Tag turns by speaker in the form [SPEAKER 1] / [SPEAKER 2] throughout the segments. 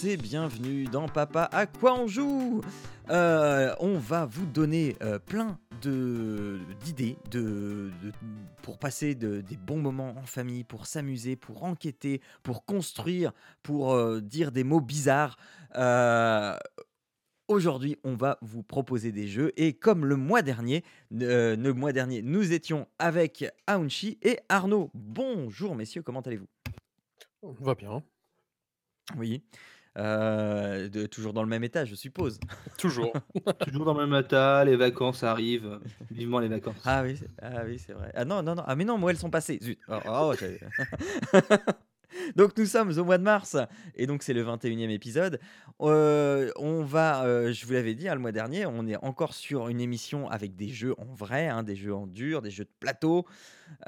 [SPEAKER 1] Tous et bienvenue dans Papa à quoi on joue Euh, On va vous donner euh, plein d'idées de, de- pour passer de- des bons moments en famille, pour s'amuser, pour enquêter, pour construire, pour euh, dire des mots bizarres. Aujourd'hui, on va vous proposer des jeux et comme le mois dernier, euh, le mois dernier, nous étions avec Aounchi et Arnaud. Bonjour messieurs, comment allez-vous?
[SPEAKER 2] Va bien,
[SPEAKER 1] Oui. Euh, de- toujours dans le même état, je suppose.
[SPEAKER 2] toujours.
[SPEAKER 3] Toujours dans le même état, les vacances arrivent. Vivement les vacances.
[SPEAKER 1] Ah oui, c'est- ah oui, c'est vrai. Ah non, non, non. Ah mais non, moi elles sont passées. Zut. Oh, oh, j'ai- donc nous sommes au mois de mars et donc c'est le 21e épisode. Euh, on va, euh, je vous l'avais dit hein, le mois dernier, on est encore sur une émission avec des jeux en vrai, hein, des jeux en dur, des jeux de plateau.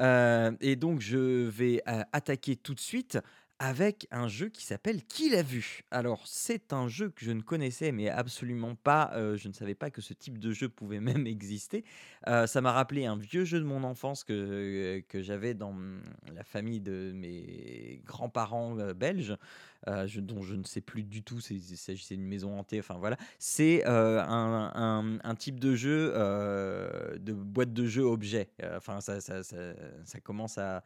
[SPEAKER 1] Euh, et donc je vais euh, attaquer tout de suite avec un jeu qui s'appelle Qui l'a vu? Alors c'est un jeu que je ne connaissais mais absolument pas, euh, je ne savais pas que ce type de jeu pouvait même exister. Euh, ça m'a rappelé un vieux jeu de mon enfance que, que j'avais dans mm, la famille de mes grands-parents euh, belges, euh, dont je ne sais plus du tout, c'est- il s'agissait d'une maison hantée, enfin voilà. C'est euh, un, un- type de jeu, euh, de boîte de jeu objet. Euh, Enfin, ça- ça commence à,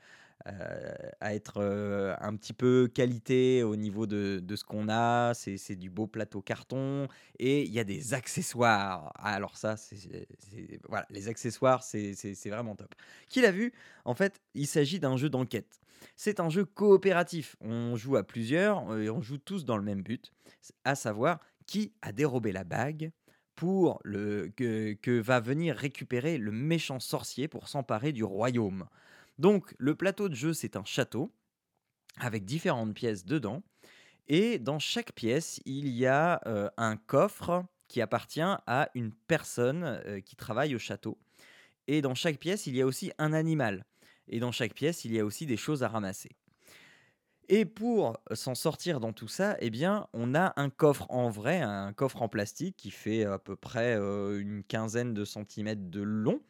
[SPEAKER 1] euh, à être euh, un petit peu qualité au niveau de, de ce qu'on a. C'est du beau plateau carton et il y a des accessoires. Alors ça, c'est voilà, les accessoires, c'est vraiment top. Qui l'a vu? En fait, il s'agit d'un jeu d'enquête. C'est un jeu coopératif. On joue à plusieurs euh, et on joue tous dans le même but, à savoir qui a dérobé la bague pour le que, que va venir récupérer le méchant sorcier pour s'emparer du royaume. Donc le plateau de jeu, c'est un château avec différentes pièces dedans. Et dans chaque pièce, il y a euh, un coffre qui appartient à une personne euh, qui travaille au château. Et dans chaque pièce, il y a aussi un animal. Et dans chaque pièce, il y a aussi des choses à ramasser. Et pour s'en sortir dans tout ça, eh bien, on a un coffre en vrai, un coffre en plastique qui fait à peu près euh, une quinzaine de centimètres de long,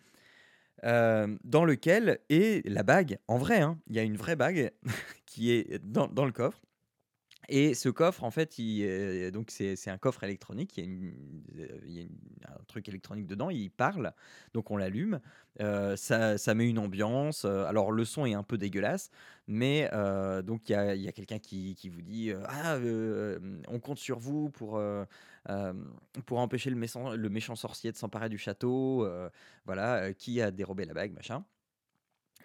[SPEAKER 1] euh, dans lequel est la bague, en vrai, hein, il y a une vraie bague qui est dans, le coffre. Et ce coffre, en fait, est- donc c'est un coffre électronique. Il y a, euh, un truc électronique dedans. Il parle, donc on l'allume. euh, ça, met une ambiance. euh, alors le son est un peu dégueulasse, mais euh, donc il y a, quelqu'un qui, qui vous dit euh, ah euh, on compte sur vous pour euh, euh, pour empêcher le méchant, sorcier de s'emparer du château. euh, voilà, euh, qui a dérobé la bague, machin.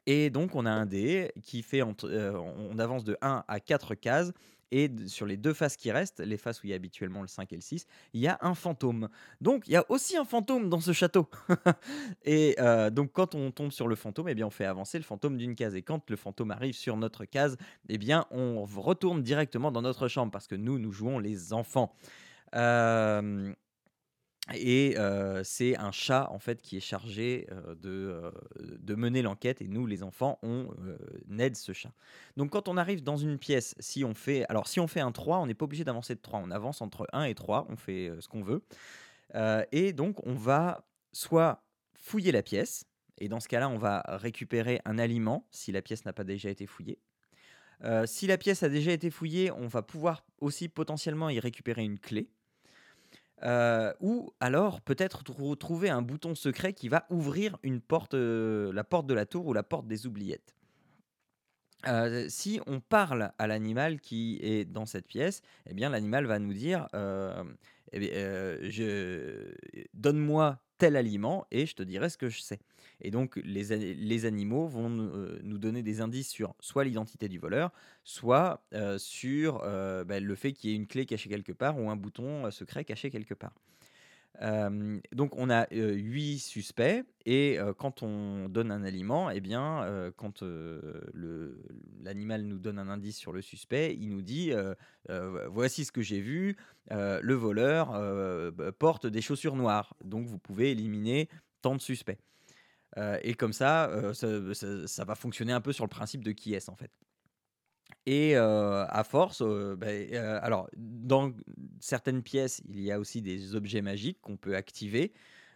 [SPEAKER 1] Et donc, on a un dé qui fait. euh, on avance de 1 à 4 cases. Et sur les deux faces qui restent, les faces où il y a habituellement le 5 et le 6, il y a un fantôme. Donc, il y a aussi un fantôme dans ce château. et donc, quand on tombe sur le fantôme, eh bien, on fait avancer le fantôme d'une case. Et quand le fantôme arrive sur notre case, eh bien, on retourne directement dans notre chambre parce que nous, nous jouons les enfants. Et c'est un chat en fait qui est chargé de, mener l'enquête et nous les enfants on aide ce chat. Donc quand on arrive dans une pièce, si on fait alors si on fait un 3, on n'est pas obligé d'avancer de 3, on avance entre 1 et 3, on fait ce qu'on veut. Et donc on va soit fouiller la pièce et dans ce cas-là, on va récupérer un aliment si la pièce n'a pas déjà été fouillée. Si la pièce a déjà été fouillée, on va pouvoir aussi potentiellement y récupérer une clé. Euh, ou alors peut-être trou- trouver un bouton secret qui va ouvrir une porte, euh, la porte de la tour ou la porte des oubliettes. Euh, si on parle à l'animal qui est dans cette pièce, eh bien l'animal va nous dire eh donne-moi tel aliment et je te dirai ce que je sais. Et donc les, les animaux vont nous euh, nous donner des indices sur soit l'identité du voleur, soit euh, sur euh, bah, le fait qu'il y ait une clé cachée quelque part ou un bouton secret caché quelque part. Donc on a huit suspects et quand on donne un aliment, eh bien, quand l'animal nous donne un indice sur le suspect, il nous dit voici ce que j'ai vu, le voleur porte des chaussures noires, donc vous pouvez éliminer tant de suspects. Et comme ça, ça, ça- ça va fonctionner un peu sur le principe de qui est-ce en fait. Et à force, bah, alors dans certaines pièces, il y a aussi des objets magiques qu'on peut activer.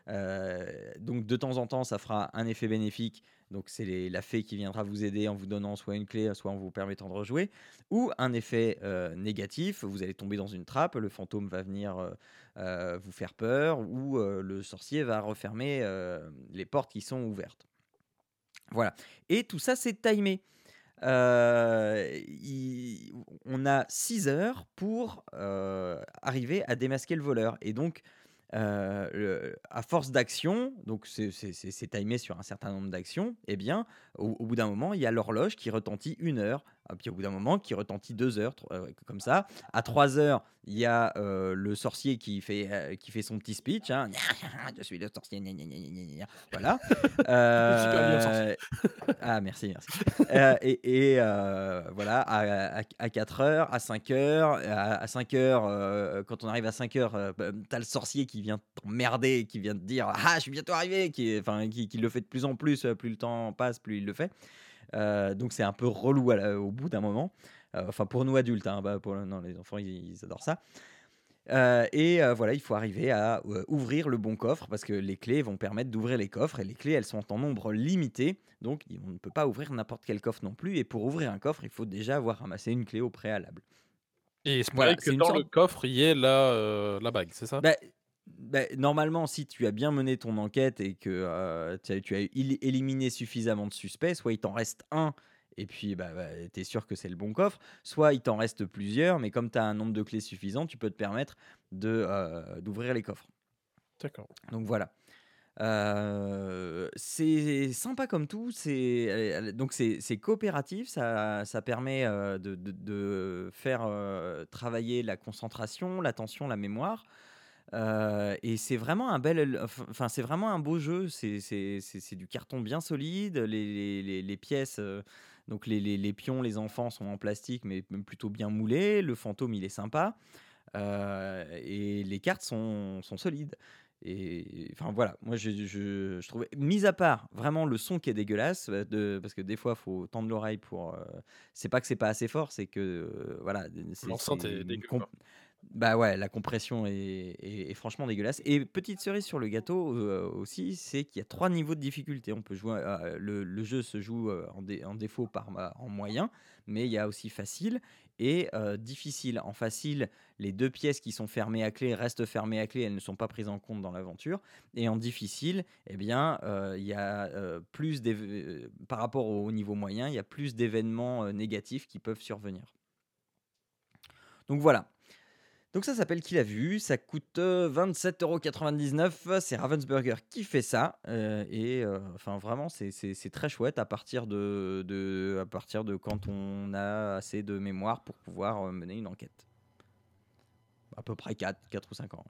[SPEAKER 1] Donc de temps en temps, ça fera un effet bénéfique. Donc c'est la fée qui viendra vous aider en vous donnant soit une clé, soit en vous permettant de rejouer. Ou un effet négatif, vous allez tomber dans une trappe, le fantôme va venir vous faire peur, ou le sorcier va refermer les portes qui sont ouvertes. Voilà. Et tout ça, c'est timé. Euh, on a 6 heures pour euh, arriver à démasquer le voleur. Et donc, euh, à force d'action, donc c'est timé sur un certain nombre d'actions, eh bien, au, au bout d'un moment, il y a l'horloge qui retentit une heure, puis au bout d'un moment, qui retentit deux heures, euh, comme ça. À 3 heures, il y a euh, le sorcier qui fait, euh, qui fait son petit speech. hein. Je suis le sorcier. gna, gna, gna. Voilà.
[SPEAKER 2] Bien sorcier.
[SPEAKER 1] Ah, merci, merci. Et et, voilà, à, à, à 4 heures, à 5 heures, à, à 5 heures, quand on arrive à 5 heures, bah, t'as le sorcier qui vient t'emmerder, qui vient te dire Ah, je suis bientôt arrivé, qui, enfin, qui, qui le fait de plus en plus, plus le temps passe, plus il le fait. Euh, donc c'est un peu relou la- au bout d'un moment. Euh, enfin, pour nous adultes, hein, bah, pour, non, les enfants, ils, ils adorent ça. Euh, et voilà, il faut arriver à ouvrir le bon coffre parce que les clés vont permettre d'ouvrir les coffres et les clés elles sont en nombre limité donc on ne peut pas ouvrir n'importe quel coffre non plus et pour ouvrir un coffre il faut déjà avoir ramassé une clé au préalable.
[SPEAKER 2] Et il se
[SPEAKER 1] Voilà,
[SPEAKER 2] que dans le coffre, il y ait la, euh, la bague, c'est ça?
[SPEAKER 1] Bah, bah, normalement, si tu as bien mené ton enquête et que euh, tu as, tu as éli- éliminé suffisamment de suspects, soit il t'en reste un et puis bah, tu es sûr que c'est le bon coffre, soit il t'en reste plusieurs, mais comme tu as un nombre de clés suffisant, tu peux te permettre de, euh, d'ouvrir les coffres.
[SPEAKER 2] D'accord.
[SPEAKER 1] Donc voilà. Euh, c'est sympa comme tout. C'est donc c'est c'est coopératif. Ça, ça permet de, de- de faire travailler la concentration, l'attention, la mémoire. Euh, et c'est vraiment un bel, enfin c'est vraiment un beau jeu. C'est du carton bien solide. Les, les- les- pièces, euh, donc les, les- les pions, les enfants sont en plastique, mais plutôt bien moulés. Le fantôme, il est sympa. Euh, et les cartes sont, sont solides. Et enfin voilà, moi je, je, je trouvais, mis à part vraiment le son qui est dégueulasse, euh, de, parce que des fois il faut tendre l'oreille pour. euh, c'est pas que c'est pas assez fort, c'est que euh, voilà.
[SPEAKER 2] L'enceinte est quoi.
[SPEAKER 1] Bah ouais, la compression est, franchement dégueulasse. Et petite cerise sur le gâteau euh, aussi, c'est qu'il y a trois niveaux de difficulté. On peut jouer, euh, le, jeu se joue euh, en, dé- en défaut par ma- en moyen, mais il y a aussi facile et difficile. En facile, les deux pièces qui sont fermées à clé restent fermées à clé, elles ne sont pas prises en compte dans l'aventure. Et en difficile, eh bien, il y a plus par rapport au niveau moyen, il y a plus d'événements négatifs qui peuvent survenir. Donc voilà. Donc ça s'appelle Qui l'a vu? Ça coûte euh, 27,99€. C'est Ravensburger qui fait ça. euh, et euh, enfin vraiment, c'est- très chouette à partir de, de- à partir de quand on a assez de mémoire pour pouvoir euh, mener une enquête. À peu près 4, 4 ou 5 ans.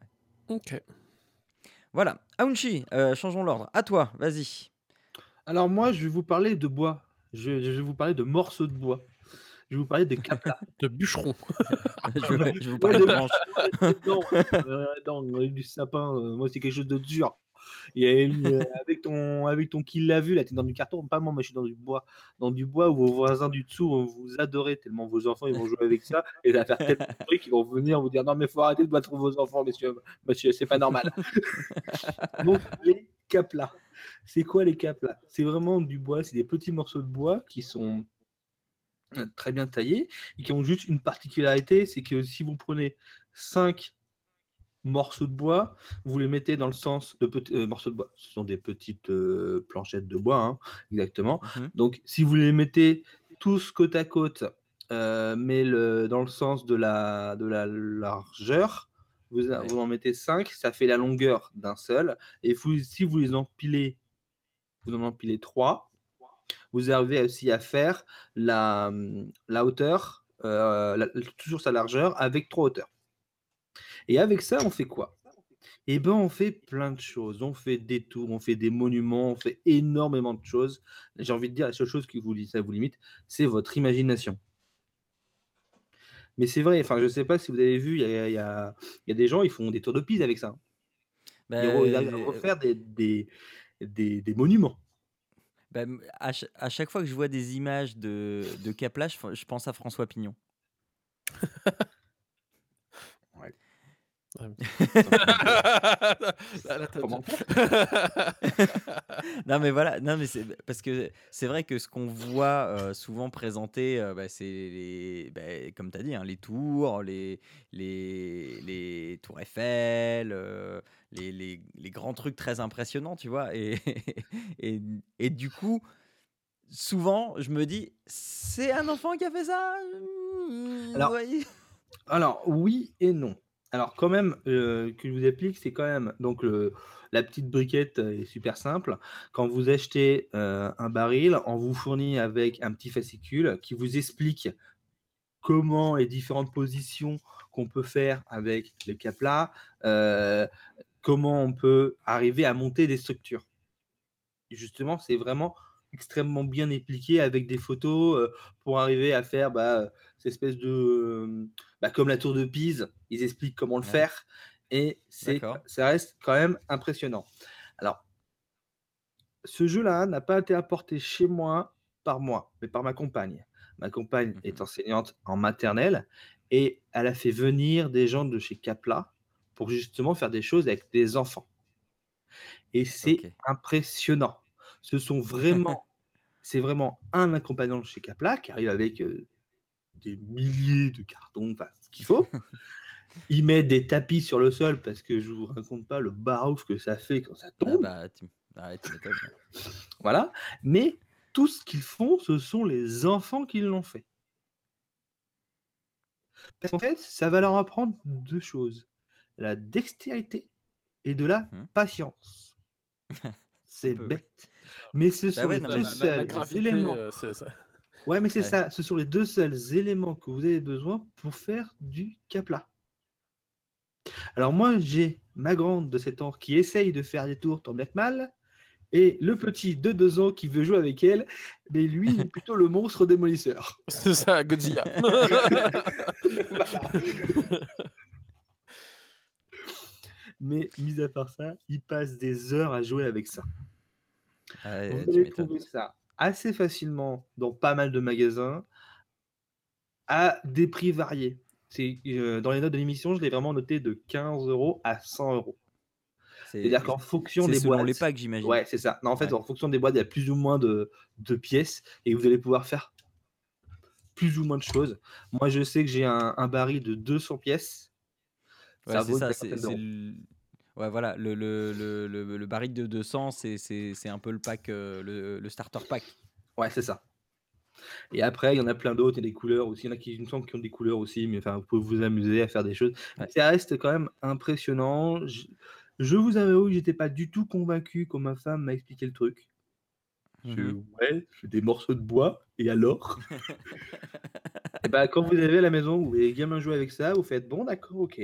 [SPEAKER 1] ouais.
[SPEAKER 2] Ok.
[SPEAKER 1] Voilà. Aounchi, euh, changeons l'ordre. À toi, vas-y.
[SPEAKER 3] Alors moi, je vais vous parler de bois. Je, je vais vous parler de morceaux de bois. Je vais vous parler de caplas.
[SPEAKER 2] De bûcheron.
[SPEAKER 1] je, vais, je vais vous parler de branches.
[SPEAKER 3] non, euh, non, du sapin, euh, moi c'est quelque chose de dur. Une, euh, avec ton avec ton qui l'a vu là, t'es dans du carton, pas moi, moi je suis dans du bois, dans du bois où vos voisins du dessous vont vous adorer tellement vos enfants ils vont jouer avec ça et ça va faire tellement de vont venir vous dire non mais faut arrêter de battre vos enfants messieurs, monsieur c'est pas normal. Donc les caplas, c'est quoi les caplas? C'est vraiment du bois, c'est des petits morceaux de bois qui sont très bien taillés et qui ont juste une particularité, c'est que si vous prenez 5 morceaux de bois, vous les mettez dans le sens de petits euh, morceaux de bois. Ce sont des petites euh, planchettes de bois, hein, exactement.
[SPEAKER 1] Mhm.
[SPEAKER 3] Donc, si vous les mettez tous côte à côte, euh, mais le, dans le sens de la, de la largeur, vous, a-
[SPEAKER 1] Ouais.
[SPEAKER 3] vous en mettez 5, ça fait la longueur d'un seul. Et vous- si vous les empilez, vous en empilez 3, vous arrivez aussi à faire la, la hauteur, euh, la- toujours sa largeur, avec trois hauteurs. Et avec ça, on fait quoi? Et ben, on fait plein de choses. On fait des tours, on fait des monuments, on fait énormément de choses. J'ai envie de dire, la seule chose qui vous, ça vous limite, c'est votre imagination. Mais c'est vrai, enfin, je sais pas si vous avez vu, il y a, y, a, y a, des gens, ils font des tours de Pise avec ça. Bah, ils arrivent à refaire des, des, des, des monuments.
[SPEAKER 1] Bah, à, à, chaque fois que je vois des images de, de Capla, je, je pense à François Pignon. non mais voilà, non mais c'est parce que c'est vrai que ce qu'on voit euh, souvent présenté, euh, bah, c'est les, bah, comme tu as dit, hein, les tours, les, les, les tours Eiffel, euh, les, les, les, grands trucs très impressionnants, tu vois. Et, et, et, du coup, souvent, je me dis, c'est un enfant qui a fait ça?
[SPEAKER 3] Alors, alors oui et non. Alors quand même, euh, que je vous explique, c'est quand même donc le la petite briquette est super simple. Quand vous achetez, euh, un baril, on vous fournit avec un petit fascicule qui vous explique comment les différentes positions qu'on peut faire avec les caplas, euh, comment on peut arriver à monter des structures. justement, c'est vraiment extrêmement bien expliqué avec des photos, pour arriver à faire, bah, cette espèce de, bah, comme la tour de Pise, ils expliquent comment le faire et c'est ça reste quand même impressionnant. Alors ce jeu-là n'a pas été apporté chez moi par moi, mais par ma compagne. Ma compagne mmh est enseignante en maternelle et elle a fait venir des gens de chez Capla pour justement faire des choses avec des enfants et c'est impressionnant. Ce sont vraiment c'est vraiment un accompagnant de chez Capla qui arrive avec, des milliers de cartons, enfin ce qu'il faut. Il met des tapis sur le sol parce que je vous raconte pas le barouf que ça fait quand ça ah tombe.
[SPEAKER 1] bah,
[SPEAKER 3] voilà. Mais tout ce qu'ils font, ce sont les enfants qui l'ont fait. Parce qu'en fait, ça va leur apprendre deux choses la dextérité et de la mmh. patience. C'est bête. Mais ce bah sont les deux seuls éléments. Ouais, mais c'est ça. Ce sont les deux seuls éléments que vous avez besoin pour faire du capla. Alors moi, j'ai ma grande de 7 ans qui essaye de faire des tours tant bien mal, et le petit de 2 ans qui veut jouer avec elle, mais lui, il est plutôt le monstre démolisseur.
[SPEAKER 2] C'est ça, Godzilla.
[SPEAKER 3] mais mis à part ça, il passe des heures à jouer avec ça. Ah vous allez trouver ça assez facilement dans pas mal de magasins à des prix variés. C'est euh, dans les notes de l'émission, je l'ai vraiment noté de 15 euros à 100 euros. C'est-à-dire qu'en fonction des boîtes.
[SPEAKER 1] les packs, j'imagine.
[SPEAKER 3] Ouais, c'est ça. Non, en fait, en fonction des boîtes, il y a plus ou moins de, de, pièces et vous allez pouvoir faire plus ou moins de choses. Moi, je sais que j'ai un, un, baril de 200 pièces.
[SPEAKER 1] Ouais, ça vaut ça. C'est Ouais, voilà, le, le, le, le, baril de 200, c'est un peu le pack, euh, le, le, starter pack.
[SPEAKER 3] Ouais, c'est ça. Et après, il y en a plein d'autres, il y a des couleurs aussi. Il y en a qui, me semble, qui ont des couleurs aussi, mais enfin, vous pouvez vous amuser à faire des choses. Ça reste quand même impressionnant. Je, vous avoue que j'étais pas du tout convaincu quand ma femme m'a expliqué le truc. Je, mmh ouais, je des morceaux de bois, et alors? Et bah, Quand vous avez à la maison, vous voulez gamin jouer avec ça, vous faites bon, d'accord, ok.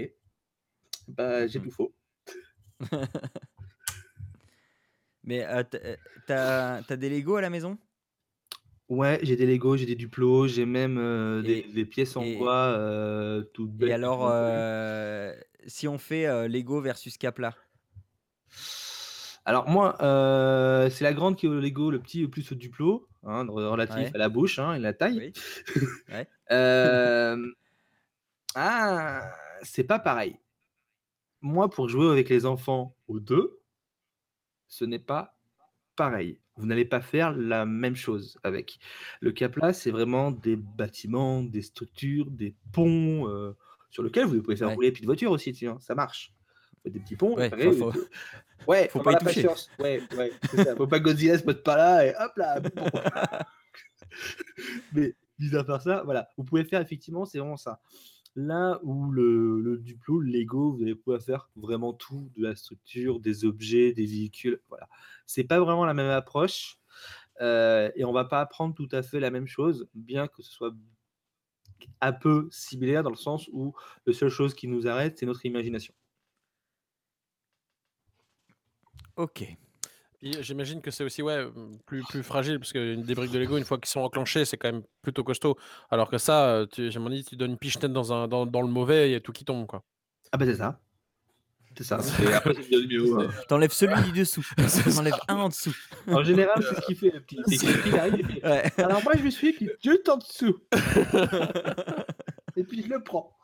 [SPEAKER 3] Bah, j'ai mmh tout faux.
[SPEAKER 1] Mais euh, euh, t'as as des Lego à la maison?
[SPEAKER 3] Ouais, j'ai des Lego, j'ai des Duplo, j'ai même euh, des, pièces en bois toutes
[SPEAKER 1] belles. Et alors, si on fait Lego versus Capla?
[SPEAKER 3] Alors moi, c'est la grande qui est au Lego, le petit plus au Duplo, hein, relatif à la bouche hein, et la taille. ah, c'est pas pareil moi, pour jouer avec les enfants aux deux, ce n'est pas pareil. Vous n'allez pas faire la même chose avec. Le Capla, c'est vraiment des bâtiments, des structures, des ponts euh, sur lesquels vous pouvez faire rouler des de voiture aussi, tiens, ça marche. Des petits ponts.
[SPEAKER 1] Ouais,
[SPEAKER 3] il faut... ouais faut pas y toucher. Ouais, ouais, ça. Faut pas Godzilla se mette pas là et hop là. Mais mis à part ça, voilà, vous pouvez faire effectivement, c'est vraiment ça. Là où le, Duplo, le Lego, vous allez pouvoir faire vraiment tout, de la structure, des objets, des véhicules. Voilà. C'est pas vraiment la même approche. Euh, et on va pas apprendre tout à fait la même chose, bien que ce soit un peu similaire dans le sens où la seule chose qui nous arrête, c'est notre imagination.
[SPEAKER 1] Ok.
[SPEAKER 2] J'imagine que c'est aussi ouais, plus, plus fragile, parce que des briques de Lego, une fois qu'ils sont enclenchés, c'est quand même plutôt costaud. Alors que ça, tu, j'ai dit, tu donnes une pichenette dans, un, dans, dans le mauvais, il y a tout qui tombe. Quoi.
[SPEAKER 3] Ah bah c'est ça. C'est ça. Et après, c'est bien mieux. hein.
[SPEAKER 1] T'enlèves celui du dessous. T'enlèves un en dessous.
[SPEAKER 3] En général, c'est ce qu'il fait, le petit. Il arrive, fait,
[SPEAKER 1] Ouais.
[SPEAKER 3] Alors moi, je me suis dit juste en dessous. Et puis je le prends.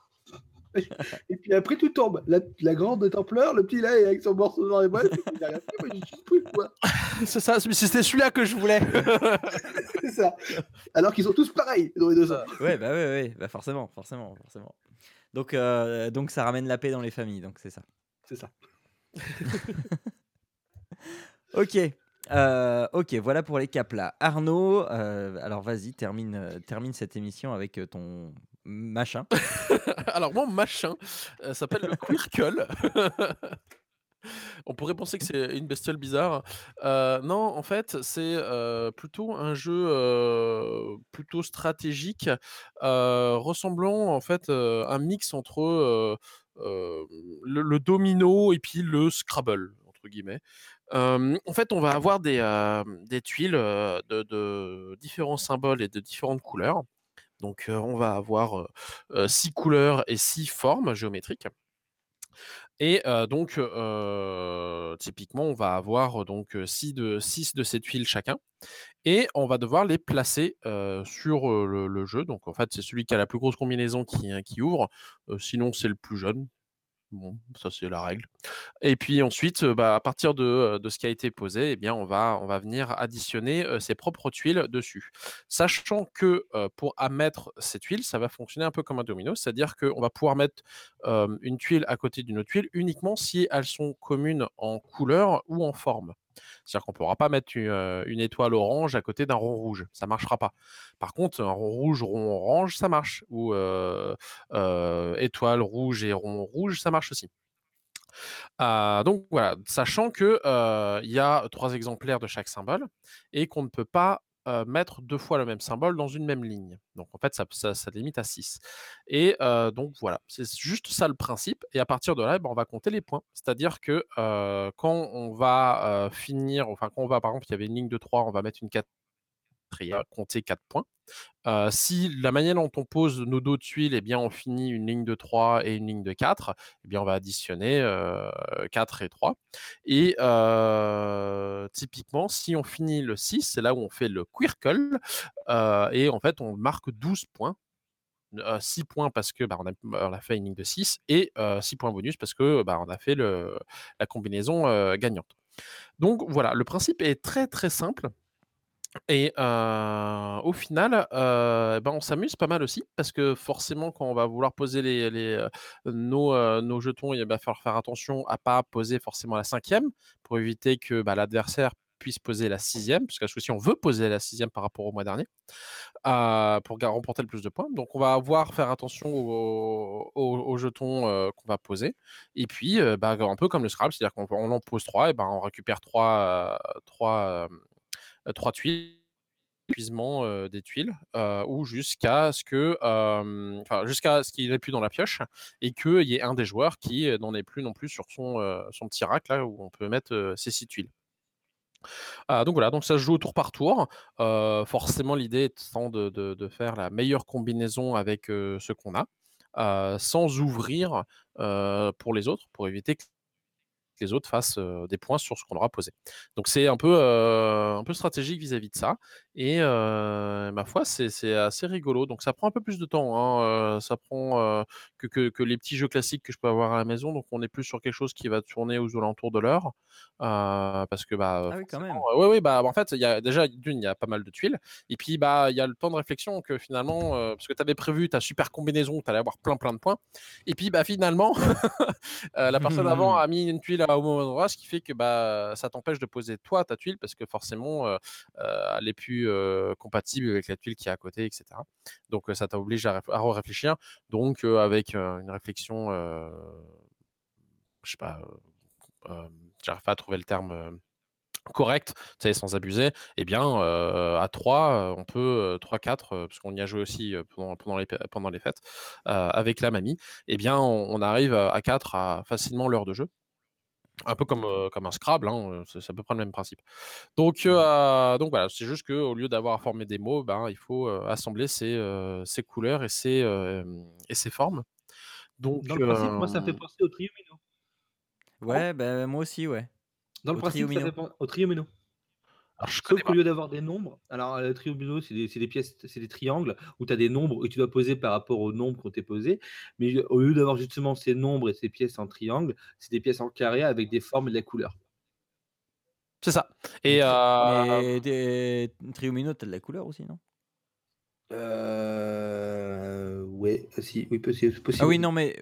[SPEAKER 3] Et puis après, tout tombe. La, la grande est en pleurs, le petit là, est avec son morceau dans les bras. Il a rien fait, moi, j'ai juste pris quoi.
[SPEAKER 2] c'est ça, c'était celui-là que je voulais.
[SPEAKER 3] C'est ça. Alors qu'ils sont tous pareils dans les deux sens.
[SPEAKER 1] Ouais, bah ouais, ouais, bah forcément, forcément, forcément. Donc, euh, donc ça ramène la paix dans les familles, donc c'est ça.
[SPEAKER 3] C'est ça.
[SPEAKER 1] Ok, euh, ok, voilà pour les caps là. Arnaud, euh, alors vas-y, termine, termine cette émission avec ton machin.
[SPEAKER 2] Alors, mon machin euh, s'appelle le Quirkle. On pourrait penser que c'est une bestiole bizarre. Euh, non, en fait, c'est euh, plutôt un jeu plutôt stratégique, ressemblant en fait un mix entre le, domino et puis le Scrabble entre guillemets. En fait, on va avoir des, des tuiles de différents symboles et de différentes couleurs. Donc, on va avoir six couleurs et six formes géométriques. Et donc, typiquement, on va avoir donc 6 de, six de ces tuiles chacun. Et on va devoir les placer sur le, jeu. Donc, en fait, c'est celui qui a la plus grosse combinaison qui, hein, ouvre. Sinon, c'est le plus jeune. Bon, ça, c'est la règle. Et puis ensuite, euh, bah, à partir de, euh, de ce qui a été posé, eh bien, on, va, venir additionner euh, ses propres tuiles dessus. Sachant que pour mettre ces tuiles, ça va fonctionner un peu comme un domino, c'est-à-dire qu'on va pouvoir mettre une tuile à côté d'une autre tuile uniquement si elles sont communes en couleur ou en forme. C'est-à-dire qu'on ne pourra pas mettre une, euh, une étoile orange à côté d'un rond rouge. Ça ne marchera pas. Par contre, un rond rouge, rond orange, ça marche. Ou euh, euh, étoile rouge et rond rouge, ça marche aussi. Euh, donc voilà, sachant que euh, il y a trois exemplaires de chaque symbole et qu'on ne peut pas euh, mettre deux fois le même symbole dans une même ligne. Donc en fait, ça, ça, limite à 6. Et euh, donc voilà, c'est juste ça le principe. Et à partir de là, ben, on va compter les points. C'est-à-dire que euh, quand on va finir, enfin quand on va, par exemple, il y avait une ligne de 3, on va mettre une 4 compter 4 points. Euh, si la manière dont on pose nos dos de tuiles, eh bien, on finit une ligne de 3 et une ligne de 4, eh bien, on va additionner euh, 4 et 3. Et euh, typiquement, si on finit le 6, c'est là où on fait le quirkle, euh, et en fait, on marque 12 points. Euh, 6 points parce que bah, on, a, on, a, fait une ligne de 6 et euh, 6 points bonus parce que bah, on a fait le, la combinaison euh, gagnante. Donc voilà, le principe est très très simple. Et au final, ben on s'amuse pas mal aussi parce que forcément, quand on va vouloir poser les, les, nos, nos, jetons, il va falloir faire attention à pas poser forcément la cinquième pour éviter que bah, l'adversaire puisse poser la sixième, parce que si on veut poser la sixième par rapport au mois dernier, pour remporter le plus de points. Donc on va avoir faire attention aux, jetons qu'on va poser. Et puis, bah, un peu comme le Scrabble, c'est-à-dire qu'on on en pose trois, et ben on récupère trois, trois trois tuiles épuisement euh, des tuiles euh, ou jusqu'à ce que euh, jusqu'à ce qu'il n'ait plus dans la pioche et qu'il y ait un des joueurs qui n'en ait plus non plus sur son, euh, son petit rack là où on peut mettre euh, ses six tuiles. Euh, donc voilà, donc ça se joue tour par tour. Euh, forcément, l'idée étant de, de, de, faire la meilleure combinaison avec euh, ce qu'on a, euh, sans ouvrir euh, pour les autres, pour éviter que autres fassent des points sur ce qu'on aura posé. Donc c'est un peu un peu stratégique vis-à-vis -vis de ça. Et euh, ma foi, c'est assez rigolo. Donc ça prend un peu plus de temps. Hein. Euh, ça prend euh, que, que, que, les petits jeux classiques que je peux avoir à la maison. Donc on est plus sur quelque chose qui va tourner aux alentours de l'heure. Parce que bah
[SPEAKER 1] ah oui, quand même.
[SPEAKER 2] oui, oui, bah en fait, il y a déjà d'une, il y a pas mal de tuiles. Et puis bah il y a le temps de réflexion que finalement, parce que tu avais prévu ta super combinaison, tu allais avoir plein plein de points. Et puis bah finalement, la personne avant a mis une tuile au mauvais endroit, ce qui fait que bah ça t'empêche de poser toi ta tuile parce que forcément elle est plus compatible avec la tuile qui est à côté, etc. Donc ça t'oblige à, à réfléchir. Donc avec une réflexion, je sais pas, j'arrive pas à trouver le terme correct, sans abuser, eh bien, à 3, on peut, 3-4, euh, parce qu'on y a joué aussi pendant, les, fêtes, avec la mamie, eh bien, on, on arrive à 4 à facilement l'heure de jeu. Un peu comme, euh, comme un Scrabble, hein, euh, c'est c'est à peu près le même principe. Donc, euh, donc voilà, c'est juste qu'au lieu d'avoir à former des mots, ben, il faut euh, assembler ces, euh, ces couleurs et ces, euh, et ces formes. Donc,
[SPEAKER 3] Dans le principe, moi, ça me fait penser au triomino.
[SPEAKER 1] Ouais, bah, moi aussi, ouais.
[SPEAKER 3] Dans le
[SPEAKER 1] Au
[SPEAKER 3] principe, ça fait au triomino.
[SPEAKER 2] Alors, je
[SPEAKER 3] Sauf qu'au lieu d'avoir des nombres, alors le triomino, c'est des, c'est des pièces, c'est des triangles où tu as des nombres et tu dois poser par rapport aux nombres qu'on t'est posés. Mais au lieu d'avoir justement ces nombres et ces pièces en triangle, c'est des pièces en carré avec des formes et de la couleur.
[SPEAKER 2] C'est ça. Et euh,
[SPEAKER 1] des triomino, t'as de la couleur aussi, non?
[SPEAKER 3] Euh... Ouais, si, oui, possible. possible.
[SPEAKER 1] Ah oui, non, mais.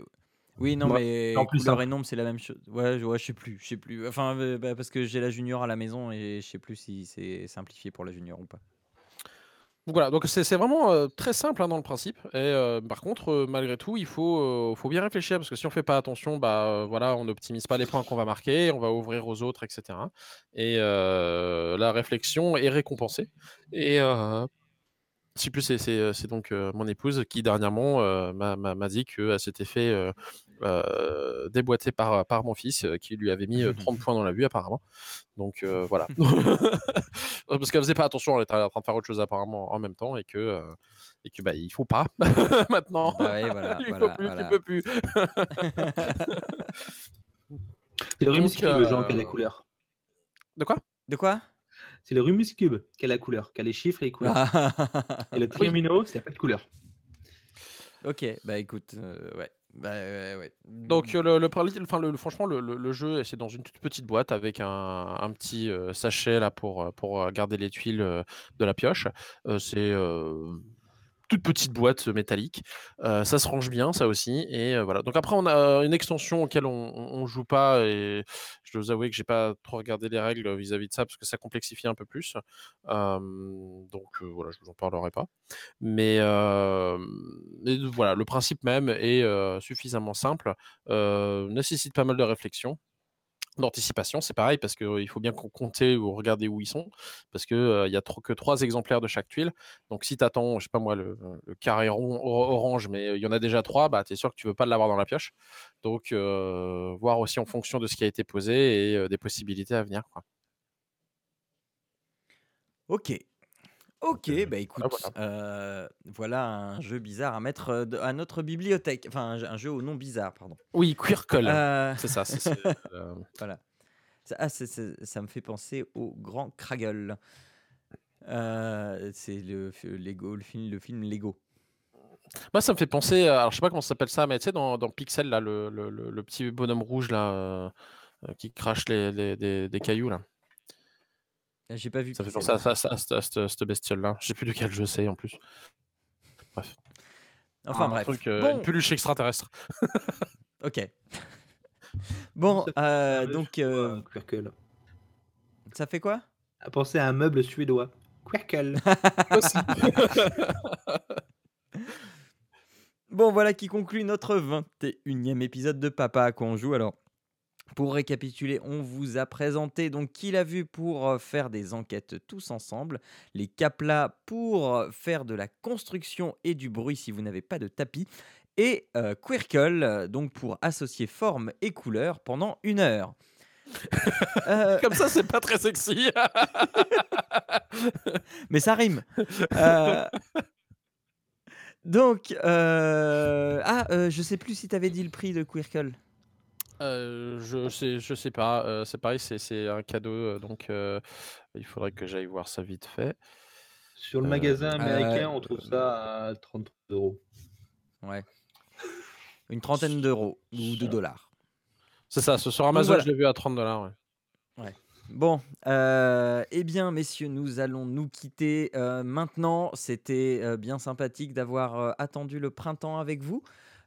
[SPEAKER 1] Oui, non, mais
[SPEAKER 3] en plus
[SPEAKER 1] couleur
[SPEAKER 3] simple.
[SPEAKER 1] et nombre, c'est la même chose. Ouais, je, ouais, je sais plus, je sais plus. Enfin, euh, bah, parce que j'ai la junior à la maison et je sais plus si c'est simplifié pour la junior ou pas.
[SPEAKER 2] donc voilà, donc c'est c'est vraiment euh, très simple hein, dans le principe. Et euh, par contre, euh, malgré tout, il faut, euh, faut bien réfléchir parce que si on fait pas attention, bah euh, voilà, on n'optimise pas les points qu'on va marquer, on va ouvrir aux autres, etc. Et euh, la réflexion est récompensée. Et euh, si plus c'est donc euh, mon épouse qui dernièrement euh, m'a m'a- m'a dit qu'elle s'était fait euh, euh, déboîter par, par mon fils euh, qui lui avait mis euh, 30 points dans la vue apparemment. Donc euh, voilà. Parce qu'elle faisait pas attention, elle était en train de faire autre chose apparemment en même temps et que, euh, et que bah, il faut pas maintenant.
[SPEAKER 1] Bah ouais, voilà,
[SPEAKER 2] il
[SPEAKER 1] voilà,
[SPEAKER 2] faut plus.
[SPEAKER 3] C'est le Rubik's Cube,
[SPEAKER 2] euh,
[SPEAKER 3] Jean, qui a la couleur?
[SPEAKER 2] De quoi?
[SPEAKER 1] De quoi?
[SPEAKER 3] C'est le Rubik's Cube qui a la couleur, qui a les chiffres et les couleurs? Et le triomino, c'est pas de couleur.
[SPEAKER 1] Ok, bah écoute, euh, ouais. Bah ouais, ouais.
[SPEAKER 2] Donc euh, le, le, parli- enfin, le- le- franchement le, le- le jeu c'est dans une toute petite boîte avec un, un petit euh, sachet là pour, euh, pour euh, garder les tuiles euh, de la pioche. Euh, c'est euh, toute petite boîte métallique. Euh, ça se range bien ça aussi et euh, voilà. Donc après on a une extension auquel on, on joue pas et je dois vous avouer que j'ai pas trop regardé les règles vis-à-vis de ça parce que ça complexifie un peu plus. Euh, donc euh, voilà je vous en parlerai pas. Mais, euh, voilà, le principe même est euh, suffisamment simple, euh, nécessite pas mal de réflexion, d'anticipation. C'est pareil parce qu'il faut bien compter ou regarder où ils sont, parce qu'il n'y a trop, que trois exemplaires de chaque tuile. Donc si tu attends, je sais pas moi, le, carré rond or- orange, mais il y en a déjà trois, bah, tu es sûr que tu veux pas l'avoir dans la pioche. Donc euh, voir aussi en fonction de ce qui a été posé et euh, des possibilités à venir. Quoi.
[SPEAKER 1] Ok. Ok,
[SPEAKER 2] Euh,
[SPEAKER 1] bah écoute,
[SPEAKER 2] voilà.
[SPEAKER 1] euh, voilà un jeu bizarre à mettre euh, de- à notre bibliothèque. Enfin, un, jeu- un jeu au nom bizarre, pardon.
[SPEAKER 2] Oui, Queercall,
[SPEAKER 1] Euh,
[SPEAKER 2] c'est ça. c'est- c'est, euh,
[SPEAKER 1] voilà. Ça, ah, c'est- c'est- ça me fait penser au Grand Kraggle. Euh, c'est le, f- Lego, le film, le film Lego.
[SPEAKER 2] Moi, ça me fait penser, à- alors je sais pas comment ça s'appelle ça, mais tu sais, dans, dans Pixel, là, le, le- le- le petit bonhomme rouge là, euh, euh, qui crache les, les- des, des cailloux là.
[SPEAKER 1] Ah, J'ai pas vu.
[SPEAKER 2] Ça fait penser à, cette- bestiole-là. Je sais plus de quel jeu c'est en plus. Bref.
[SPEAKER 1] Enfin
[SPEAKER 2] Un
[SPEAKER 1] bref.
[SPEAKER 2] truc, euh,
[SPEAKER 1] Bon,
[SPEAKER 2] Une peluche extraterrestre.
[SPEAKER 1] ok. bon, euh, donc euh,
[SPEAKER 3] Quirkle.
[SPEAKER 1] ça fait quoi?
[SPEAKER 3] À penser à un meuble suédois. Quirkle.
[SPEAKER 2] Aussi.
[SPEAKER 1] Bon, voilà qui conclut notre 21e épisode de Papa à quoi on joue. Alors, pour récapituler, on vous a présenté donc qui l'a vu pour euh, faire des enquêtes tous ensemble, les Caplas pour euh, faire de la construction et du bruit si vous n'avez pas de tapis, et euh, Quirkle euh, donc pour associer forme et couleur pendant une heure. Euh,
[SPEAKER 2] Comme ça, c'est pas très sexy.
[SPEAKER 1] mais ça rime. Euh, donc, ah, je sais plus si tu avais dit le prix de Quirkle.
[SPEAKER 2] Euh, je sais, je sais pas. euh, c'est pareil, c'est c'est un cadeau, euh, donc euh, il faudrait que j'aille voir ça vite fait.
[SPEAKER 3] Sur le
[SPEAKER 2] Euh,
[SPEAKER 3] magasin américain,
[SPEAKER 1] euh,
[SPEAKER 3] on trouve ça à 30 euros.
[SPEAKER 1] Ouais. Une trentaine d'euros ou de dollars.
[SPEAKER 2] C'est ça. Sur Amazon,
[SPEAKER 1] voilà.
[SPEAKER 2] je l'ai vu à 30 dollars.
[SPEAKER 1] Bon, euh, eh bien, messieurs, nous allons nous quitter euh, maintenant. C'était euh, bien sympathique d'avoir euh, attendu le printemps avec vous.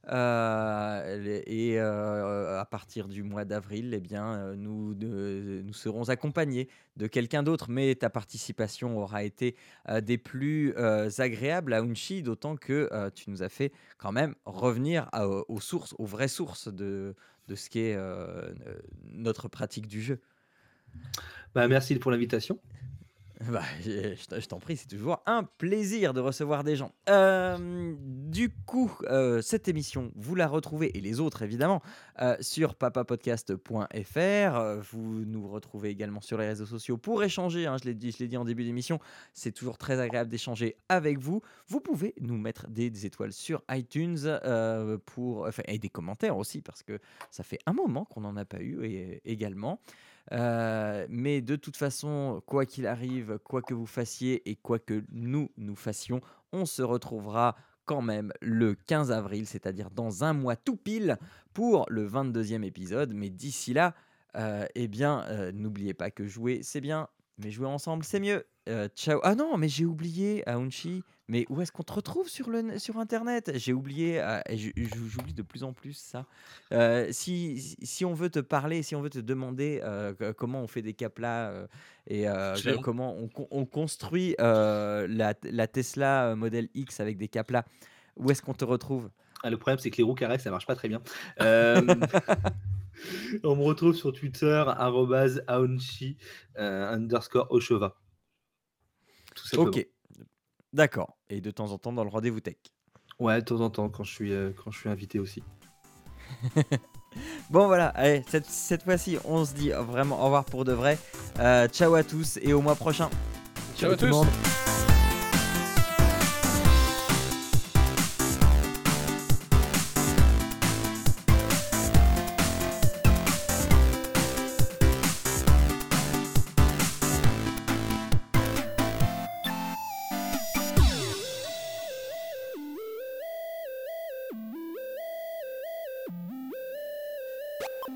[SPEAKER 1] Euh, et euh, à partir du mois d'avril, eh bien, euh, nous, nous serons accompagnés de quelqu'un d'autre. Mais ta participation aura été des plus agréables à Unchi, d'autant que tu nous as fait quand même revenir aux sources, aux vraies sources de, de ce qu'est notre pratique du jeu.
[SPEAKER 3] Bah, merci pour l'invitation.
[SPEAKER 1] Bah, je t'en prie, c'est toujours un plaisir de recevoir des gens. Euh, du coup, euh, cette émission, vous la retrouvez, et les autres évidemment, euh, sur papapodcast.fr. Euh, Vous nous retrouvez également sur les réseaux sociaux pour échanger. hein, je l'ai dit, dit en début d'émission, c'est toujours très agréable d'échanger avec vous. Vous pouvez nous mettre des, étoiles sur iTunes pour, et des commentaires aussi, parce que ça fait un moment qu'on n'en a pas eu et, également. Euh, mais de toute façon, quoi qu'il arrive, quoi que vous fassiez et quoi que nous nous fassions, on se retrouvera quand même le 15 avril, c'est-à-dire dans un mois tout pile pour le 22e épisode. Mais d'ici là, euh, eh bien, euh, n'oubliez pas que jouer, c'est bien, mais jouer ensemble, c'est mieux. Euh, ciao. Ah non, mais j'ai oublié, Aounchi. Mais où est-ce qu'on te retrouve sur, le, sur Internet? J'ai oublié, euh, j'oublie de plus en plus ça. Euh, si, si- on veut te parler, si on veut te demander euh, comment on fait des caplas euh, et euh, comment on, con- on construit euh, la, la Tesla euh, Model X avec des caplas, où est-ce qu'on te retrouve?
[SPEAKER 3] Ah, le problème, c'est que les roues carrées, ça marche pas très bien. On me retrouve sur Twitter, arrobase aonchi, euh, underscore Oshova. Tout simplement.
[SPEAKER 1] Ok, d'accord. Et de temps en temps dans le rendez-vous tech.
[SPEAKER 3] Ouais, de temps en temps, quand je suis, euh, quand je suis invité aussi.
[SPEAKER 1] Bon voilà, allez, cette, cette fois-ci, on se dit vraiment au revoir pour de vrai. Euh, ciao à tous et au mois prochain.
[SPEAKER 2] Ciao à
[SPEAKER 1] tout le
[SPEAKER 2] tous.
[SPEAKER 1] monde.